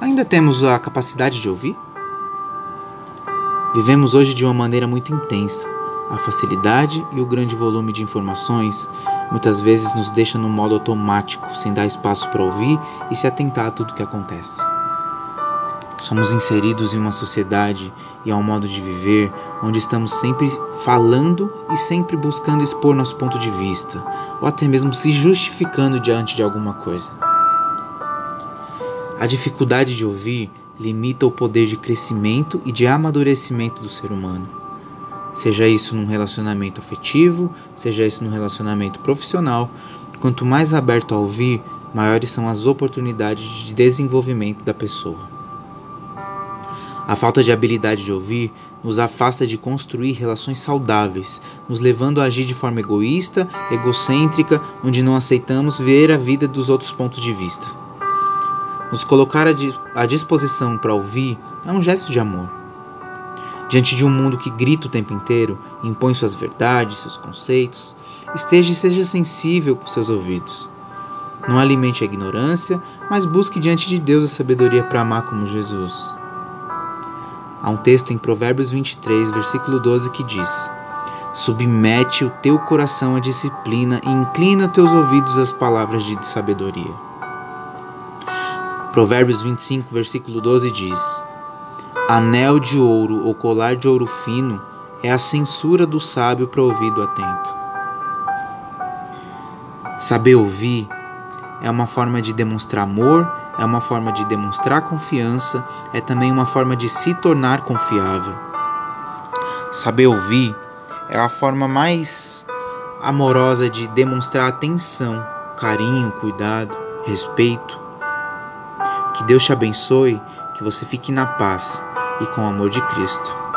Ainda temos a capacidade de ouvir? Vivemos hoje de uma maneira muito intensa. A facilidade e o grande volume de informações muitas vezes nos deixa no modo automático, sem dar espaço para ouvir e se atentar a tudo que acontece. Somos inseridos em uma sociedade e a um modo de viver onde estamos sempre falando e sempre buscando expor nosso ponto de vista, ou até mesmo se justificando diante de alguma coisa. A dificuldade de ouvir limita o poder de crescimento e de amadurecimento do ser humano. Seja isso num relacionamento afetivo, seja isso num relacionamento profissional, quanto mais aberto a ouvir, maiores são as oportunidades de desenvolvimento da pessoa. A falta de habilidade de ouvir nos afasta de construir relações saudáveis, nos levando a agir de forma egoísta, egocêntrica, onde não aceitamos ver a vida dos outros pontos de vista. Nos colocar à disposição para ouvir é um gesto de amor. Diante de um mundo que grita o tempo inteiro, impõe suas verdades, seus conceitos, esteja e seja sensível com seus ouvidos. Não alimente a ignorância, mas busque diante de Deus a sabedoria para amar como Jesus. Há um texto em Provérbios 23, versículo 12 que diz: Submete o teu coração à disciplina e inclina teus ouvidos às palavras de sabedoria. Provérbios 25, versículo 12 diz: Anel de ouro ou colar de ouro fino é a censura do sábio para ouvido atento. Saber ouvir é uma forma de demonstrar amor, é uma forma de demonstrar confiança, é também uma forma de se tornar confiável. Saber ouvir é a forma mais amorosa de demonstrar atenção, carinho, cuidado, respeito. Que Deus te abençoe, que você fique na paz e com o amor de Cristo.